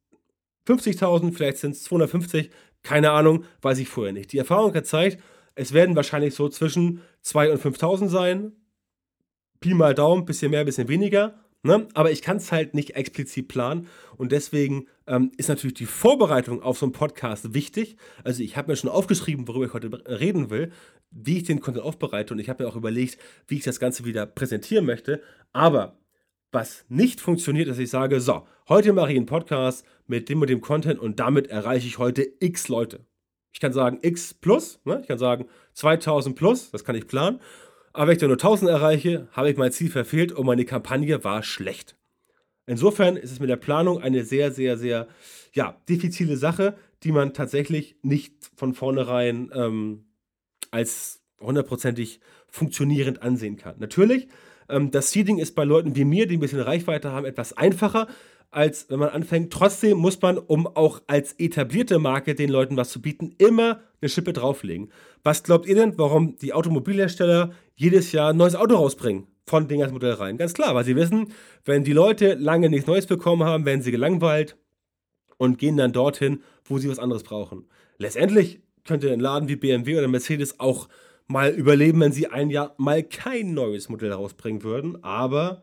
A: 50.000, vielleicht sind es 250, keine Ahnung, weiß ich vorher nicht. Die Erfahrung hat gezeigt, es werden wahrscheinlich so zwischen 2.000 und 5.000 sein. Pi mal Daumen, bisschen mehr, bisschen weniger. Ne? Aber ich kann es halt nicht explizit planen und deswegen ähm, ist natürlich die Vorbereitung auf so einen Podcast wichtig. Also ich habe mir schon aufgeschrieben, worüber ich heute reden will, wie ich den Content aufbereite und ich habe mir auch überlegt, wie ich das Ganze wieder präsentieren möchte. Aber was nicht funktioniert, dass ich sage, so, heute mache ich einen Podcast mit dem und dem Content und damit erreiche ich heute x Leute. Ich kann sagen x plus, ne? ich kann sagen 2000 plus, das kann ich planen. Aber wenn ich nur 1000 erreiche, habe ich mein Ziel verfehlt und meine Kampagne war schlecht. Insofern ist es mit der Planung eine sehr, sehr, sehr ja, diffizile Sache, die man tatsächlich nicht von vornherein ähm, als hundertprozentig funktionierend ansehen kann. Natürlich, ähm, das Seeding ist bei Leuten wie mir, die ein bisschen Reichweite haben, etwas einfacher, als wenn man anfängt. Trotzdem muss man, um auch als etablierte Marke den Leuten was zu bieten, immer eine Schippe drauflegen. Was glaubt ihr denn, warum die Automobilhersteller jedes Jahr ein neues Auto rausbringen? Von Ding als Modell rein. Ganz klar, weil sie wissen, wenn die Leute lange nichts Neues bekommen haben, werden sie gelangweilt und gehen dann dorthin, wo sie was anderes brauchen. Letztendlich könnte ein Laden wie BMW oder Mercedes auch mal überleben, wenn sie ein Jahr mal kein neues Modell rausbringen würden. Aber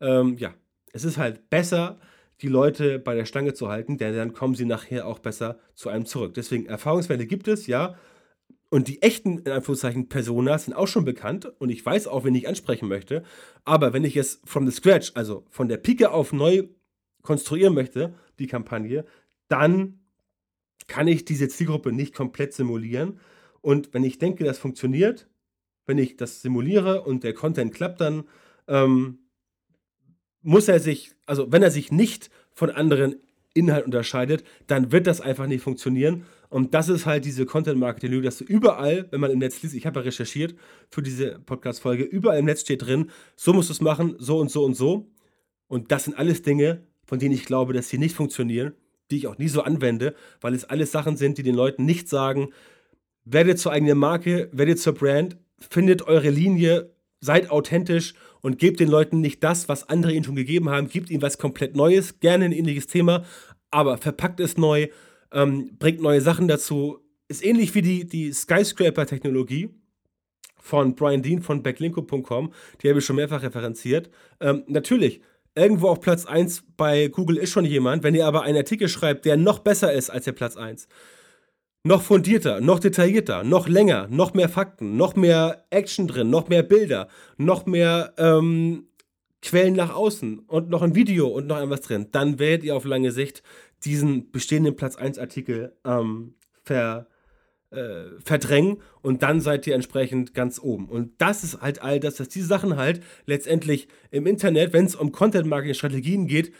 A: ähm, ja, es ist halt besser, die Leute bei der Stange zu halten, denn dann kommen sie nachher auch besser zu einem zurück. Deswegen Erfahrungswerte gibt es, ja. Und die echten, in Anführungszeichen, Personas sind auch schon bekannt und ich weiß auch, wen ich ansprechen möchte. Aber wenn ich es from the scratch, also von der Pike auf neu konstruieren möchte, die Kampagne, dann kann ich diese Zielgruppe nicht komplett simulieren. Und wenn ich denke, das funktioniert, wenn ich das simuliere und der Content klappt, dann ähm, muss er sich, also wenn er sich nicht von anderen Inhalten unterscheidet, dann wird das einfach nicht funktionieren. Und das ist halt diese Content-Marketing-Lüge, dass du überall, wenn man im Netz liest, ich habe ja recherchiert für diese Podcast-Folge, überall im Netz steht drin, so musst du es machen, so und so und so. Und das sind alles Dinge, von denen ich glaube, dass sie nicht funktionieren, die ich auch nie so anwende, weil es alles Sachen sind, die den Leuten nicht sagen, werdet zur eigenen Marke, werdet zur Brand, findet eure Linie, seid authentisch und gebt den Leuten nicht das, was andere ihnen schon gegeben haben. Gebt ihnen was komplett Neues, gerne ein ähnliches Thema, aber verpackt es neu, ähm, bringt neue Sachen dazu. Ist ähnlich wie die, die Skyscraper-Technologie von Brian Dean von backlinko.com. Die habe ich schon mehrfach referenziert. Ähm, natürlich, irgendwo auf Platz 1 bei Google ist schon jemand. Wenn ihr aber einen Artikel schreibt, der noch besser ist als der Platz 1, noch fundierter, noch detaillierter, noch länger, noch mehr Fakten, noch mehr Action drin, noch mehr Bilder, noch mehr ähm, Quellen nach außen und noch ein Video und noch etwas drin, dann werdet ihr auf lange Sicht diesen bestehenden Platz 1 Artikel ähm, ver, äh, verdrängen und dann seid ihr entsprechend ganz oben. Und das ist halt all das, dass diese Sachen halt letztendlich im Internet, wenn es um Content-Marketing-Strategien geht,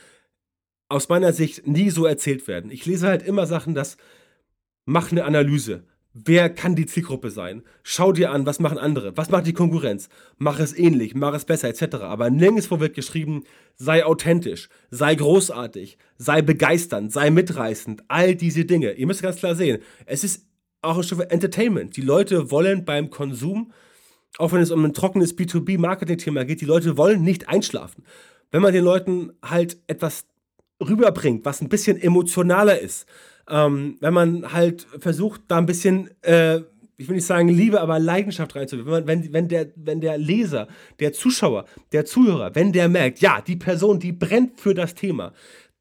A: aus meiner Sicht nie so erzählt werden. Ich lese halt immer Sachen, dass mach eine Analyse. Wer kann die Zielgruppe sein? Schau dir an, was machen andere? Was macht die Konkurrenz? Mach es ähnlich, mach es besser, etc. Aber nirgendwo wird geschrieben, sei authentisch, sei großartig, sei begeisternd, sei mitreißend. All diese Dinge. Ihr müsst ganz klar sehen, es ist auch ein Stück Entertainment. Die Leute wollen beim Konsum, auch wenn es um ein trockenes B2B-Marketing-Thema geht, die Leute wollen nicht einschlafen. Wenn man den Leuten halt etwas rüberbringt, was ein bisschen emotionaler ist, ähm, wenn man halt versucht, da ein bisschen, äh, ich will nicht sagen Liebe, aber Leidenschaft reinzubringen. Wenn, wenn, wenn, der, wenn der Leser, der Zuschauer, der Zuhörer, wenn der merkt, ja, die Person, die brennt für das Thema,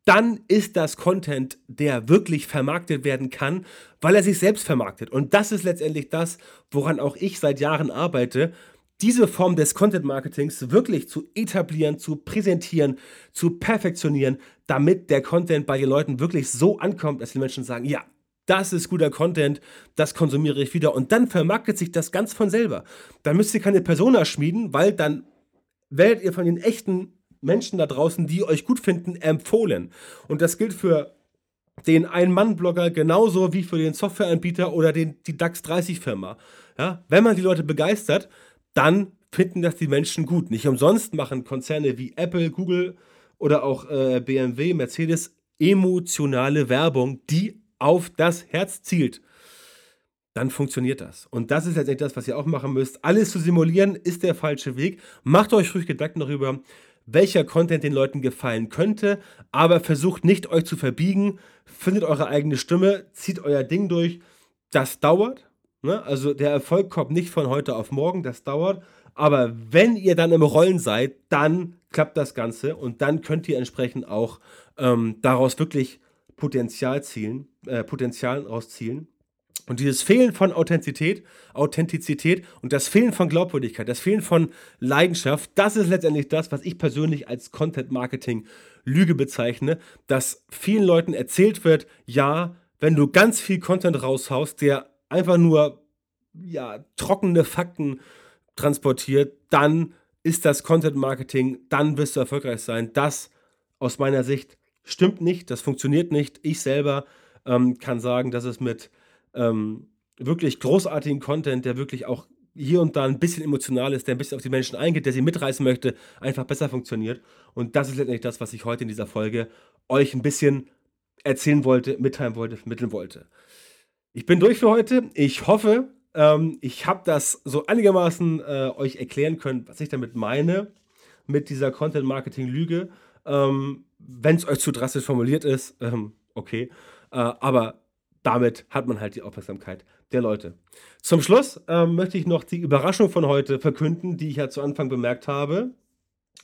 A: dann ist das Content, der wirklich vermarktet werden kann, weil er sich selbst vermarktet. Und das ist letztendlich das, woran auch ich seit Jahren arbeite, diese Form des Content Marketings wirklich zu etablieren, zu präsentieren, zu perfektionieren, damit der Content bei den Leuten wirklich so ankommt, dass die Menschen sagen, ja, das ist guter Content, das konsumiere ich wieder und dann vermarktet sich das ganz von selber. Dann müsst ihr keine Persona schmieden, weil dann werdet ihr von den echten Menschen da draußen, die euch gut finden, empfohlen. Und das gilt für den Ein-Mann-Blogger genauso wie für den Softwareanbieter oder den, die DAX 30-Firma. Ja, wenn man die Leute begeistert, dann finden das die Menschen gut. Nicht umsonst machen Konzerne wie Apple, Google oder auch äh, BMW, Mercedes emotionale Werbung, die auf das Herz zielt. Dann funktioniert das. Und das ist letztendlich das, was ihr auch machen müsst. Alles zu simulieren ist der falsche Weg. Macht euch ruhig Gedanken darüber, welcher Content den Leuten gefallen könnte, aber versucht nicht euch zu verbiegen, findet eure eigene Stimme, zieht euer Ding durch. Das dauert, Ne? Also der Erfolg kommt nicht von heute auf morgen, das dauert. Aber wenn ihr dann im Rollen seid, dann klappt das Ganze und dann könnt ihr entsprechend auch ähm, daraus wirklich Potenzial zielen, äh, Potenzial rauszielen. Und dieses Fehlen von Authentizität, Authentizität und das Fehlen von Glaubwürdigkeit, das Fehlen von Leidenschaft, das ist letztendlich das, was ich persönlich als Content Marketing Lüge bezeichne, dass vielen Leuten erzählt wird, ja, wenn du ganz viel Content raushaust, der einfach nur ja, trockene Fakten transportiert, dann ist das Content Marketing, dann wirst du erfolgreich sein. Das aus meiner Sicht stimmt nicht, das funktioniert nicht. Ich selber ähm, kann sagen, dass es mit ähm, wirklich großartigen Content, der wirklich auch hier und da ein bisschen emotional ist, der ein bisschen auf die Menschen eingeht, der sie mitreißen möchte, einfach besser funktioniert. Und das ist letztendlich das, was ich heute in dieser Folge euch ein bisschen erzählen wollte, mitteilen wollte, vermitteln wollte. Ich bin durch für heute. Ich hoffe, ähm, ich habe das so einigermaßen äh, euch erklären können, was ich damit meine, mit dieser Content-Marketing-Lüge. Ähm, Wenn es euch zu drastisch formuliert ist, ähm, okay. Äh, aber damit hat man halt die Aufmerksamkeit der Leute. Zum Schluss ähm, möchte ich noch die Überraschung von heute verkünden, die ich ja zu Anfang bemerkt habe.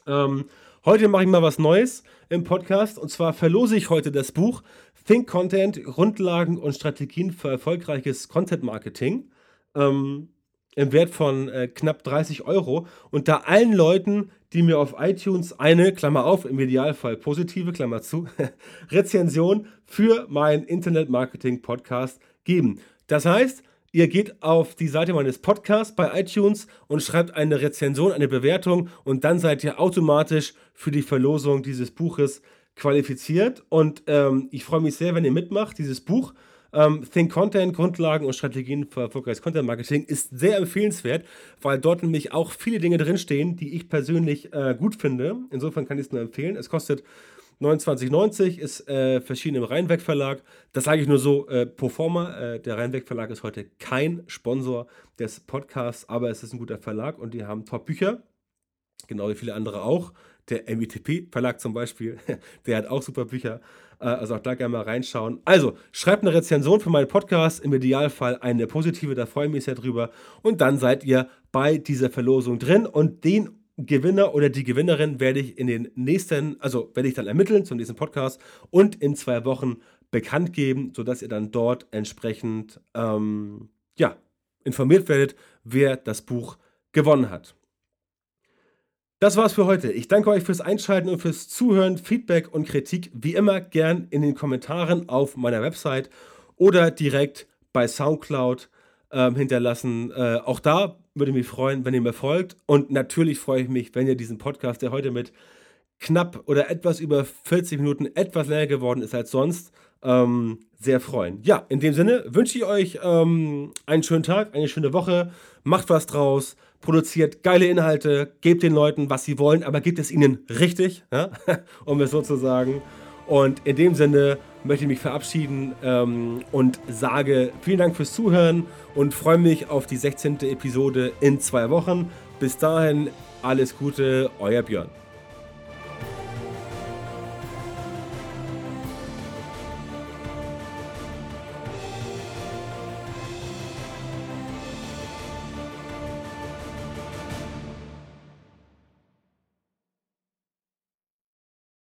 A: Ähm, heute mache ich mal was Neues im Podcast und zwar verlose ich heute das Buch Think Content, Grundlagen und Strategien für erfolgreiches Content Marketing ähm, im Wert von äh, knapp 30 Euro unter allen Leuten, die mir auf iTunes eine, Klammer auf, im Idealfall positive, Klammer zu, Rezension für meinen Internet Marketing Podcast geben. Das heißt, ihr geht auf die Seite meines Podcasts bei iTunes und schreibt eine Rezension, eine Bewertung und dann seid ihr automatisch für die Verlosung dieses Buches qualifiziert und ähm, ich freue mich sehr, wenn ihr mitmacht. Dieses Buch ähm, Think Content, Grundlagen und Strategien für erfolgreiches Content Marketing ist sehr empfehlenswert, weil dort nämlich auch viele Dinge drinstehen, die ich persönlich äh, gut finde. Insofern kann ich es nur empfehlen. Es kostet 29,90 ist äh, verschieden im Rheinweg Verlag. Das sage ich nur so äh, pro forma. Äh, der Rheinweg Verlag ist heute kein Sponsor des Podcasts, aber es ist ein guter Verlag und die haben Top-Bücher. Genau wie viele andere auch. Der MITP Verlag zum Beispiel, der hat auch super Bücher. Äh, also auch da gerne mal reinschauen. Also, schreibt eine Rezension für meinen Podcast. Im Idealfall eine positive, da freue ich mich sehr drüber. Und dann seid ihr bei dieser Verlosung drin. Und den Gewinner oder die Gewinnerin werde ich in den nächsten, also werde ich dann ermitteln zum nächsten Podcast und in zwei Wochen bekannt geben, sodass ihr dann dort entsprechend ähm, ja, informiert werdet, wer das Buch gewonnen hat. Das war's für heute. Ich danke euch fürs Einschalten und fürs Zuhören. Feedback und Kritik wie immer gern in den Kommentaren auf meiner Website oder direkt bei Soundcloud ähm, hinterlassen. Äh, auch da würde ich mich freuen, wenn ihr mir folgt. Und natürlich freue ich mich, wenn ihr diesen Podcast, der heute mit knapp oder etwas über 40 Minuten etwas länger geworden ist als sonst, ähm, sehr freuen. Ja, in dem Sinne wünsche ich euch ähm, einen schönen Tag, eine schöne Woche. Macht was draus produziert geile Inhalte, gebt den Leuten, was sie wollen, aber gebt es ihnen richtig, ja? um es so zu sagen. Und in dem Sinne möchte ich mich verabschieden ähm, und sage vielen Dank fürs Zuhören und freue mich auf die 16. Episode in zwei Wochen. Bis dahin, alles Gute, euer Björn.